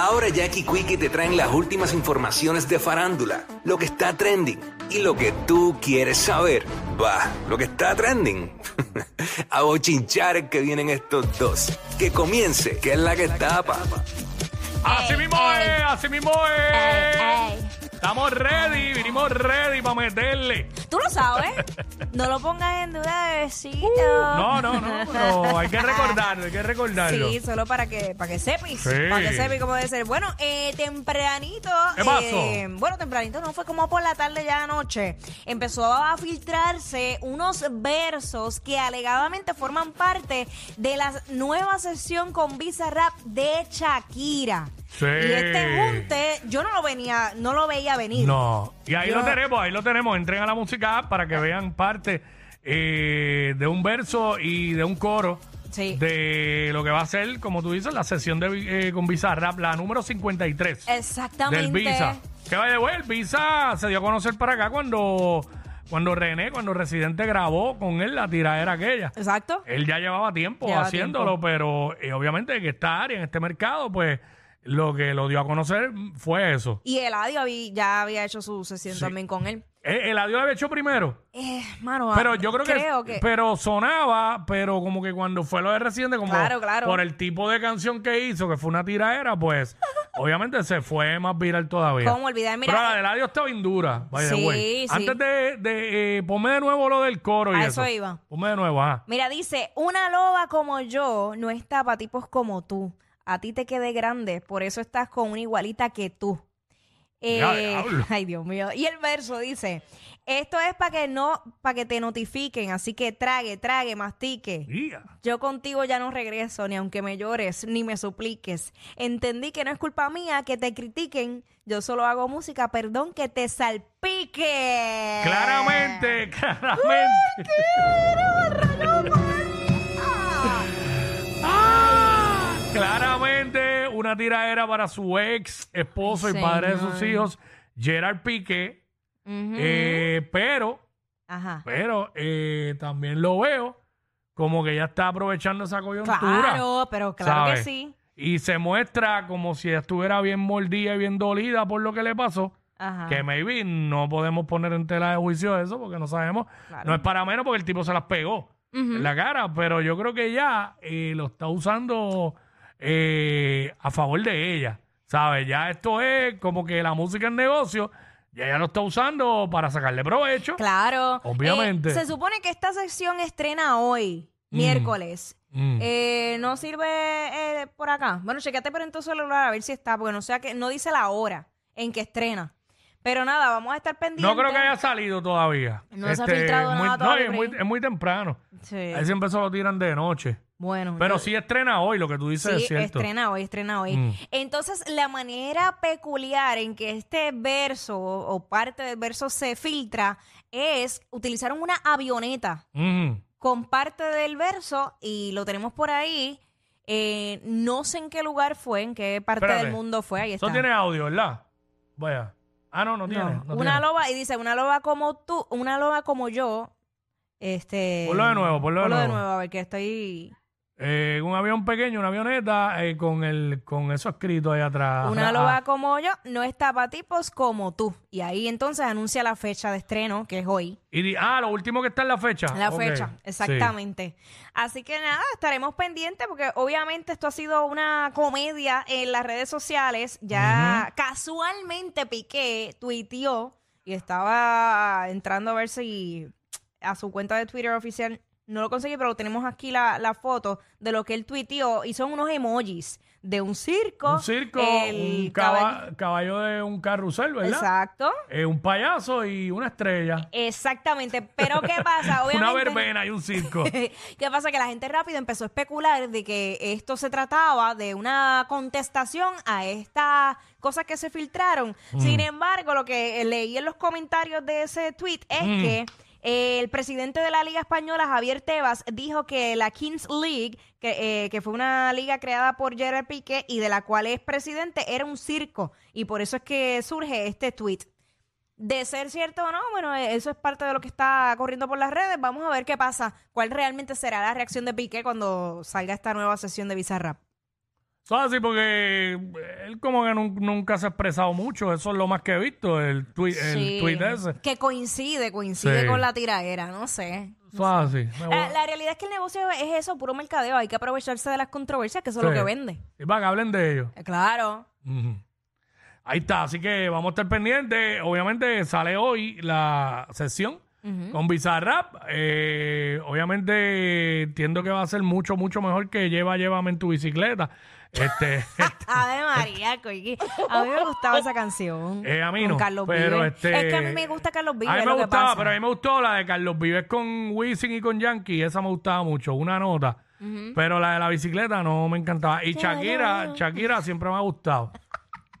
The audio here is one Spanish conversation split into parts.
Ahora Jackie Quickie te traen las últimas informaciones de farándula, lo que está trending y lo que tú quieres saber. Va, lo que está trending. A bochinchar que vienen estos dos. Que comience, que es la que tapa. Así mismo es, así mismo es. Estamos ready, vinimos ready para meterle. Tú lo sabes. No lo pongas en duda, bebecito. No, no, no, pero hay que recordarlo, hay que recordarlo. Sí, solo para que para que sepis, Sí. para que sepis cómo debe ser. Bueno, eh, tempranito, ¿Qué pasó? eh, bueno, tempranito no fue como por la tarde ya anoche, empezó a filtrarse unos versos que alegadamente forman parte de la nueva sesión con Visa Rap de Shakira. Sí. Y este junte, yo no lo venía, no lo veía venir. No, y ahí Yo- lo tenemos, ahí lo tenemos. Entren a la música para que vean parte eh, de un verso y de un coro Sí. de lo que va a ser, como tú dices, la sesión de, eh, con Visa Rap, la número 53 Exactamente. del Visa. Que vaya, güey, el Visa se dio a conocer para acá cuando, cuando René, cuando Residente grabó con él la tiradera aquella. Exacto. Él ya llevaba tiempo haciéndolo, tiempo. pero eh, obviamente en esta área, en este mercado, pues lo que lo dio a conocer fue eso. Y Eladio ya había hecho su sesión Sí. también con él. Eh, El adiós había hecho primero. Eh, mano, Pero ah, yo creo, creo que, que, Pero sonaba, pero como que cuando fue lo de Residente, como Claro, claro. por el tipo de canción que hizo, que fue una tiradera, pues obviamente se fue más viral todavía. ¿Cómo olvidar? Mira, pero la eh, del adiós estaba bien dura. by the Sí, way. sí. Antes de, de eh, ponme de nuevo lo del coro y A eso iba. Ponme de nuevo, ah. Mira, dice, una loba como yo no está para tipos como tú. A ti te quedé grande, por eso estás con una igualita que tú. Eh, ay, Dios mío. Y el verso dice, esto es para que no, para que te notifiquen, así que trague, trague, mastique. Yo contigo ya no regreso, ni aunque me llores, ni me supliques. Entendí que no es culpa mía que te critiquen. Yo solo hago música, perdón, que te salpique. Claramente, claramente. Ah, una tiradera para su ex esposo y padre de sus hijos, Gerard Piqué. Ujú. Eh, pero, Ajá. pero eh, también lo veo como que ya está aprovechando esa coyuntura. Claro, pero claro ¿sabes? que sí. Y se muestra como si estuviera bien mordida y bien dolida por lo que le pasó. Ajá. Que maybe no podemos poner en tela de juicio eso porque no sabemos. Claro. No es para menos porque el tipo se las pegó en la cara, pero yo creo que ya eh, lo está usando eh, a favor de ella. ¿Sabes? Ya esto es como que la música es negocio y ella lo está usando para sacarle provecho. Claro. Obviamente. Eh, se supone que esta sección estrena hoy, Mm. miércoles. Mm. Eh, no sirve eh, por acá. Bueno, chequete pero en tu celular a ver si está, porque no sé a qué, no dice la hora en que estrena. Pero nada, vamos a estar pendientes. no creo que haya salido todavía. Este, No se ha filtrado muy- nada no, todavía es por muy, es muy temprano. Sí. Ahí siempre se lo tiran de noche. Bueno. Pero yo- sí estrena hoy, lo que tú dices Sí, es cierto. estrena hoy, estrena hoy. Mm. Entonces, la manera peculiar en que este verso o o parte del verso se filtra es utilizaron una avioneta Ujú. con parte del verso y lo tenemos por ahí. Eh, no sé en qué lugar fue, en qué parte Espérate. del mundo fue. Ahí está. Eso tiene audio, ¿verdad? Vaya. Ah, no, no tiene. No una tiene. loba, y dice, una loba como tú, una loba como yo. Este. Ponlo de nuevo, ponlo de nuevo. a ver que estoy. Eh, un avión pequeño, una avioneta eh, con el con eso escrito ahí atrás. Una Ah, loba como yo no está para tipos como tú. Y ahí entonces anuncia la fecha de estreno, que es hoy. y di- ah, lo último que está en la fecha. La fecha, sí. exactamente. Así que nada, estaremos pendientes porque obviamente esto ha sido una comedia en las redes sociales. Ya casualmente Piqué tuiteó y estaba entrando a ver si a su cuenta de Twitter oficial no lo conseguí, pero tenemos aquí la, la foto de lo que él tuiteó y son unos emojis de un circo. Un circo, el un caba- caball- caballo de un carrusel, ¿verdad? Exacto. Eh, un payaso y una estrella. Exactamente. Pero ¿qué pasa? Una Obviamente. verbena y un circo. ¿Qué pasa? Que la gente rápido empezó a especular de que esto se trataba de una contestación a estas cosas que se filtraron. Mm. Sin embargo, lo que leí en los comentarios de ese tweet es Mm. que el presidente de la Liga Española, Javier Tebas, dijo que la Kings League, que, eh, que fue una liga creada por Gerard Piqué y de la cual es presidente, era un circo. Y por eso es que surge este tweet. De ser cierto o no, bueno, eh, eso es parte de lo que está corriendo por las redes. Vamos a ver qué pasa. ¿Cuál realmente será la reacción de Piqué cuando salga esta nueva sesión de Bizarrap? Eso es así porque él como que nun- nunca se ha expresado mucho. Eso es lo más que he visto, el tweet, el Sí. tweet ese. Que coincide, coincide Sí. con la tiraera, no sé. Eso es así. Me voy- La, la realidad es que el negocio es eso, puro mercadeo. Hay que aprovecharse de las controversias, que eso es lo que vende. Y para que hablen de ellos. Eh, Claro. Ujú. Ahí está, así que vamos a estar pendientes. Obviamente sale hoy la sesión con Bizarrap. Eh, obviamente entiendo que va a ser mucho, mucho mejor que Lleva, Llévame en tu bicicleta. Este, este, Ave María. A mí me gustaba esa canción. eh, a mí con no. Carlos pero Vives. este, Es que a mí me gusta Carlos Vives. A mí me lo que gustaba, pasa. pero a mí me gustó la de Carlos Vives con Wisin y con Yankee. Esa me gustaba mucho, una nota. Pero la de la bicicleta no me encantaba. Y Shakira, Shakira siempre me ha gustado.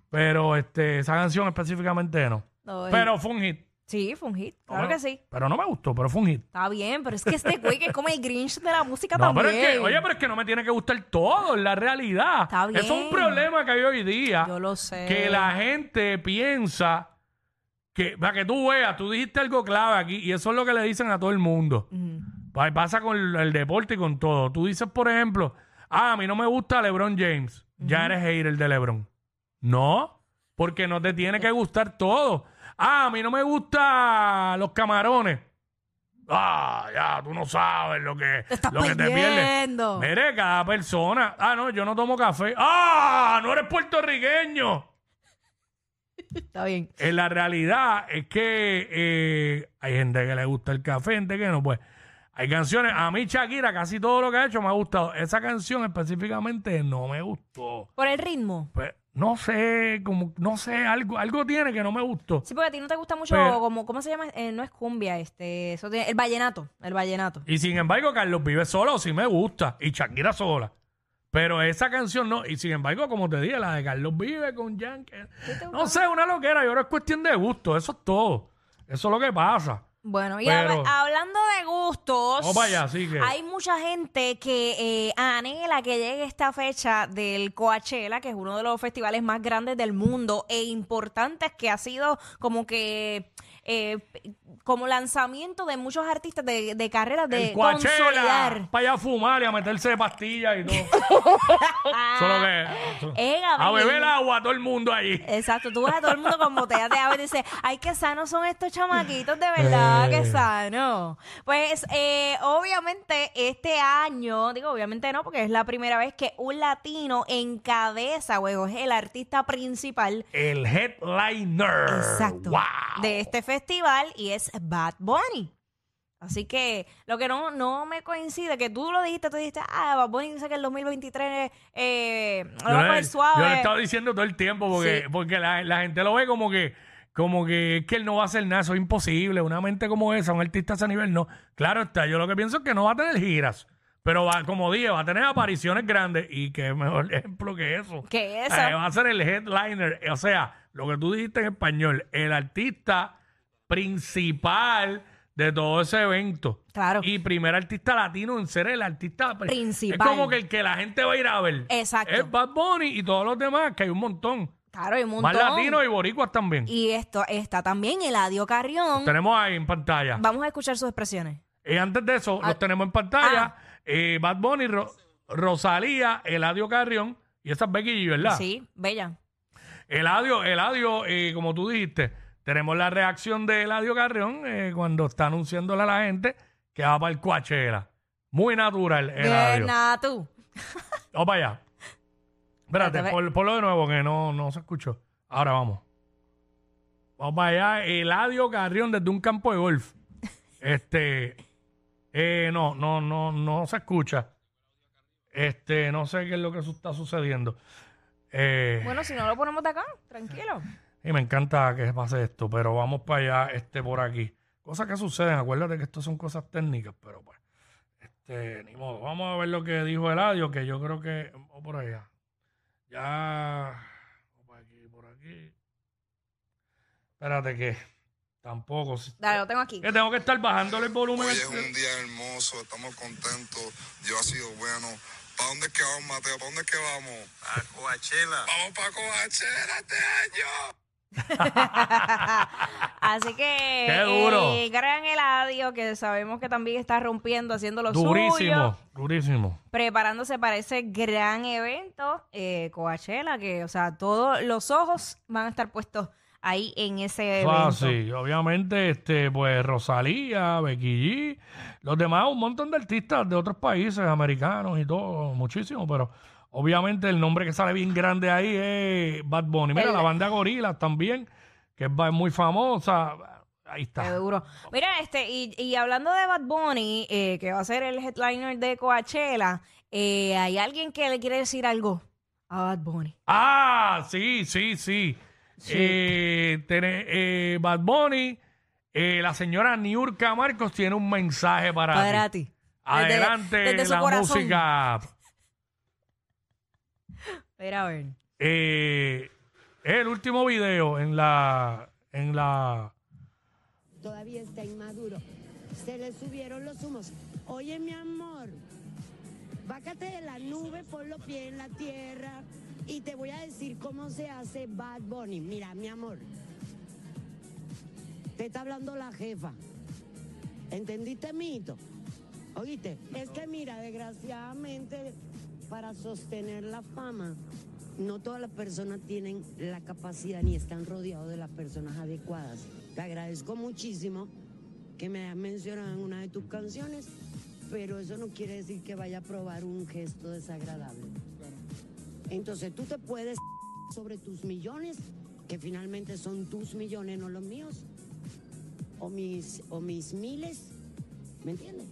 Pero este, esa canción específicamente no. No, y- Pero fue un hit. Sí, fue un hit. Claro que sí. Pero no me gustó, pero fue un hit. Está bien, pero es que este güey que es como el Grinch de la música No, también. pero es que, oye, pero es que no me tiene que gustar todo, es la realidad. Está Eso es un bien. problema que hay hoy día. Yo lo sé. Que la gente piensa que, para que tú veas, tú dijiste algo clave aquí, y eso es lo que le dicen a todo el mundo. Mm. Pa- Pasa con el, el deporte y con todo. Tú dices, por ejemplo, ah, a mí no me gusta LeBron James. Ya eres hater de LeBron. No, porque no te tiene que gustar todo. Ah, a mí no me gustan los camarones. Ah, ya, tú no sabes lo que, Te estás lo que te pierdes. perdiendo. Mire, cada persona. Ah, no, yo no tomo café. Ah, no eres puertorriqueño. Está bien. En la realidad es que eh, hay gente que le gusta el café, gente que no, pues. Hay canciones, a mí Shakira casi todo lo que ha hecho me ha gustado. Esa canción específicamente no me gustó. Por el ritmo. Pues, no sé, como, no sé, algo, algo tiene que no me gustó. Sí, porque a ti no te gusta mucho, Pero- como, ¿cómo se llama? Eh, no es cumbia, este, eso tiene- el vallenato, el vallenato. Y sin embargo, Carlos Vive solo sí me gusta. Y Shakira sola. Pero esa canción no. Y sin embargo, como te dije, la de Carlos Vive con Yankee. No sé, una loquera. Yo creo que es cuestión de gusto. Eso es todo. Eso es lo que pasa. Bueno, y Pero- hablando de gustos, Vamos para allá, así que- hay mucha gente que eh, anhela que llegue esta fecha del Coachella, que es uno de los festivales más grandes del mundo e importantes que ha sido como que eh, como lanzamiento de muchos artistas de, de carreras de el Coachella, consolidar. para allá a fumar y a meterse de pastillas y todo. Solo que. Eh, a Gabriel. beber agua a todo el mundo allí. Exacto, tú ves a todo el mundo con botellas de agua y dices, ay, qué sanos son estos chamaquitos, de verdad, Eh. qué sano. Pues, eh, obviamente, este año, digo, obviamente no, porque es la primera vez que un latino encabeza, huevo, es el artista principal El headliner. Exacto. Wow. de este festival y es Bad Bunny. Así que lo que no, no me coincide, que tú lo dijiste, tú dijiste, ah, Bad Bunny dice que el 2023 eh, lo va a suave. yo le he estado diciendo todo el tiempo porque, Sí. porque la, la gente lo ve como que como que es que él no va a hacer nada, eso es imposible. Una mente como esa, un artista a ese nivel, no. Claro está, yo lo que pienso es que no va a tener giras, pero va, como dije, va a tener apariciones grandes y qué mejor ejemplo que eso. Que eso. Eh, va a ser el headliner, o sea, lo que tú dijiste en español, el artista principal de todo ese evento. Claro. Y primer artista latino en ser el artista pri- Principal. Es como que el que la gente va a ir a ver. Exacto. Es Bad Bunny y todos los demás, que hay un montón. Claro, hay un montón. Más latinos y boricuas también. Y esto está también Eladio Carrión. Tenemos ahí en pantalla. Vamos a escuchar sus expresiones. Y antes de eso, Ah. los tenemos en pantalla. Ah. Eh, Bad Bunny, Ro- Rosalía, Eladio Carrión. Y esa es Becky G, ¿verdad? Sí, bella. Eladio, Eladio, eh, como tú dijiste, tenemos la reacción de Eladio Carrión eh, cuando está anunciándole a la gente que va para el Coachella. Muy natural, Eladio. Bien, tú. Vamos para allá. Espérate, por, ponlo de nuevo que no, no se escuchó. Ahora vamos. Vamos para allá. Eladio Carrión desde un campo de golf. Este. eh, no, no, no, no se escucha. Este, no sé qué es lo que su- está sucediendo. Eh, Bueno, si no lo ponemos de acá, tranquilo. y me encanta que pase esto, pero vamos para allá, este, por aquí. Cosas que suceden, acuérdate que esto son cosas técnicas, pero pues, este, ni modo. Vamos a ver lo que dijo Eladio, que yo creo que, o por allá. Ya, por aquí, por aquí. Espérate que tampoco. Dale, lo tengo aquí. Que tengo que estar bajándole el volumen. Hoy es un día hermoso, estamos contentos, Dios ha sido bueno. ¿Para dónde es que vamos, Mateo? ¿Para dónde es que vamos? A Coachella. Vamos para Coachella este año. Así que Qué duro. el gran Eladio, que sabemos que también está rompiendo, haciendo lo Durísimo, suyo, durísimo. preparándose para ese gran evento, eh, Coachella, que, o sea, todos los ojos van a estar puestos ahí en ese evento. Ah, sí, obviamente, este, pues Rosalía, Becky G, los demás, un montón de artistas de otros países americanos y todo, muchísimo, pero obviamente el nombre que sale bien grande ahí es Bad Bunny. Mira, El- la banda Gorillaz también, que es ba- muy famosa. Ahí Qué está. duro. Mira, este, y, y hablando de Bad Bunny, eh, que va a ser el headliner de Coachella, eh, ¿hay alguien que le quiere decir algo a Bad Bunny? Ah, sí, sí, sí. Eh, tiene, eh, Bad Bunny, eh, la señora Niurka Marcos tiene un mensaje para, Para ti. ti. Adelante Desde- desde su la corazón. música. Mira, a ver. Eh, el último video en la en la todavía está inmaduro. Se le subieron los humos. Oye, mi amor, bácate de la nube, pon los pies en la tierra y te voy a decir cómo se hace Bad Bunny. Mira, mi amor, te está hablando la jefa. ¿Entendiste, mito? Oíste, es que mira, desgraciadamente, para sostener la fama, no todas las personas tienen la capacidad ni están rodeados de las personas adecuadas. Te agradezco muchísimo que me hayas mencionado en una de tus canciones, pero eso no quiere decir que vaya a probar un gesto desagradable. Entonces tú te puedes sobre tus millones, que finalmente son tus millones, no los míos, o mis, o mis miles, ¿me entiendes?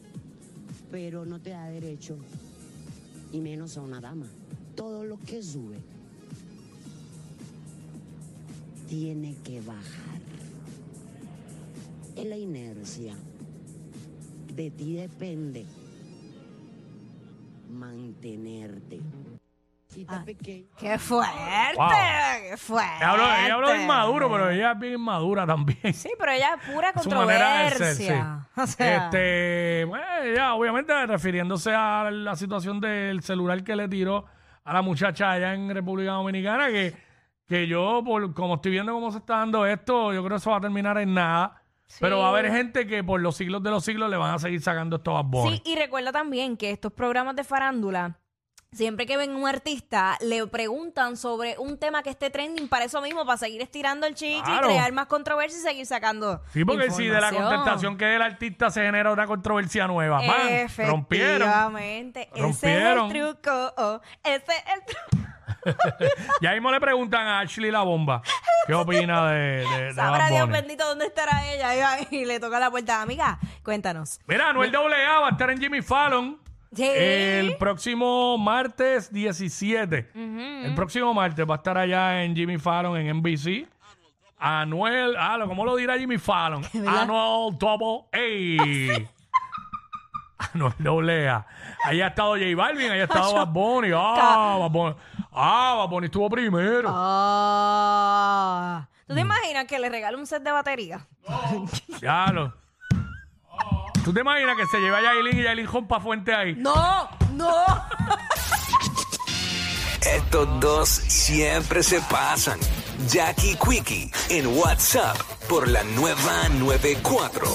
Pero no te da derecho, y menos a una dama. Todo lo que sube tiene que bajar. Es la inercia. De ti depende mantenerte. Ah. ¡Qué fuerte! Wow. ¡Qué fuerte! ella habló, ella habló de inmaduro, pero ella es bien inmadura también. Sí, pero ella es pura su manera de ser, controversia. sí. O sea, Este, bueno, ella, obviamente refiriéndose a la situación del celular que le tiró a la muchacha allá en República Dominicana, que, que yo, por, como estoy viendo cómo se está dando esto, yo creo que eso va a terminar en nada. Pero va a haber gente que por los siglos de los siglos le van a seguir sacando estos Bunny. Sí, y recuerda también que estos programas de farándula, siempre que ven un artista, le preguntan sobre un tema que esté trending para eso mismo, para seguir estirando el chicle Claro. y crear más controversia y seguir sacando. Sí, porque si de la contestación que del artista se genera una controversia nueva, rompieron. Efectivamente. Rompieron. Ese es el truco. oh, ese es el truco. Ya mismo le preguntan a Ashley la bomba qué opina de, de, de Sabrá Bad Dios bendito dónde estará ella. Y, y le toca la puerta. Amiga, cuéntanos. Mira, Anuel AA va a estar en Jimmy Fallon Sí. el próximo martes 17. El próximo martes va a estar allá en Jimmy Fallon en NBC. Anuel, ah, ¿cómo lo dirá Jimmy Fallon? Anuel Double A. Anuel AA. Ahí ha estado J Balvin, ahí ha estado Bad Bunny. Ah, Bad Bunny. Ah, Bad Bunny estuvo primero. Ah. ¿Tú Mm. te imaginas que le regale un set de batería? Ya lo. ¿Tú te imaginas que se lleva a Yailin y Yailin rompa fuente ahí? No, no. Estos dos siempre se pasan. Jackie Quickie en WhatsApp por la nueva 94.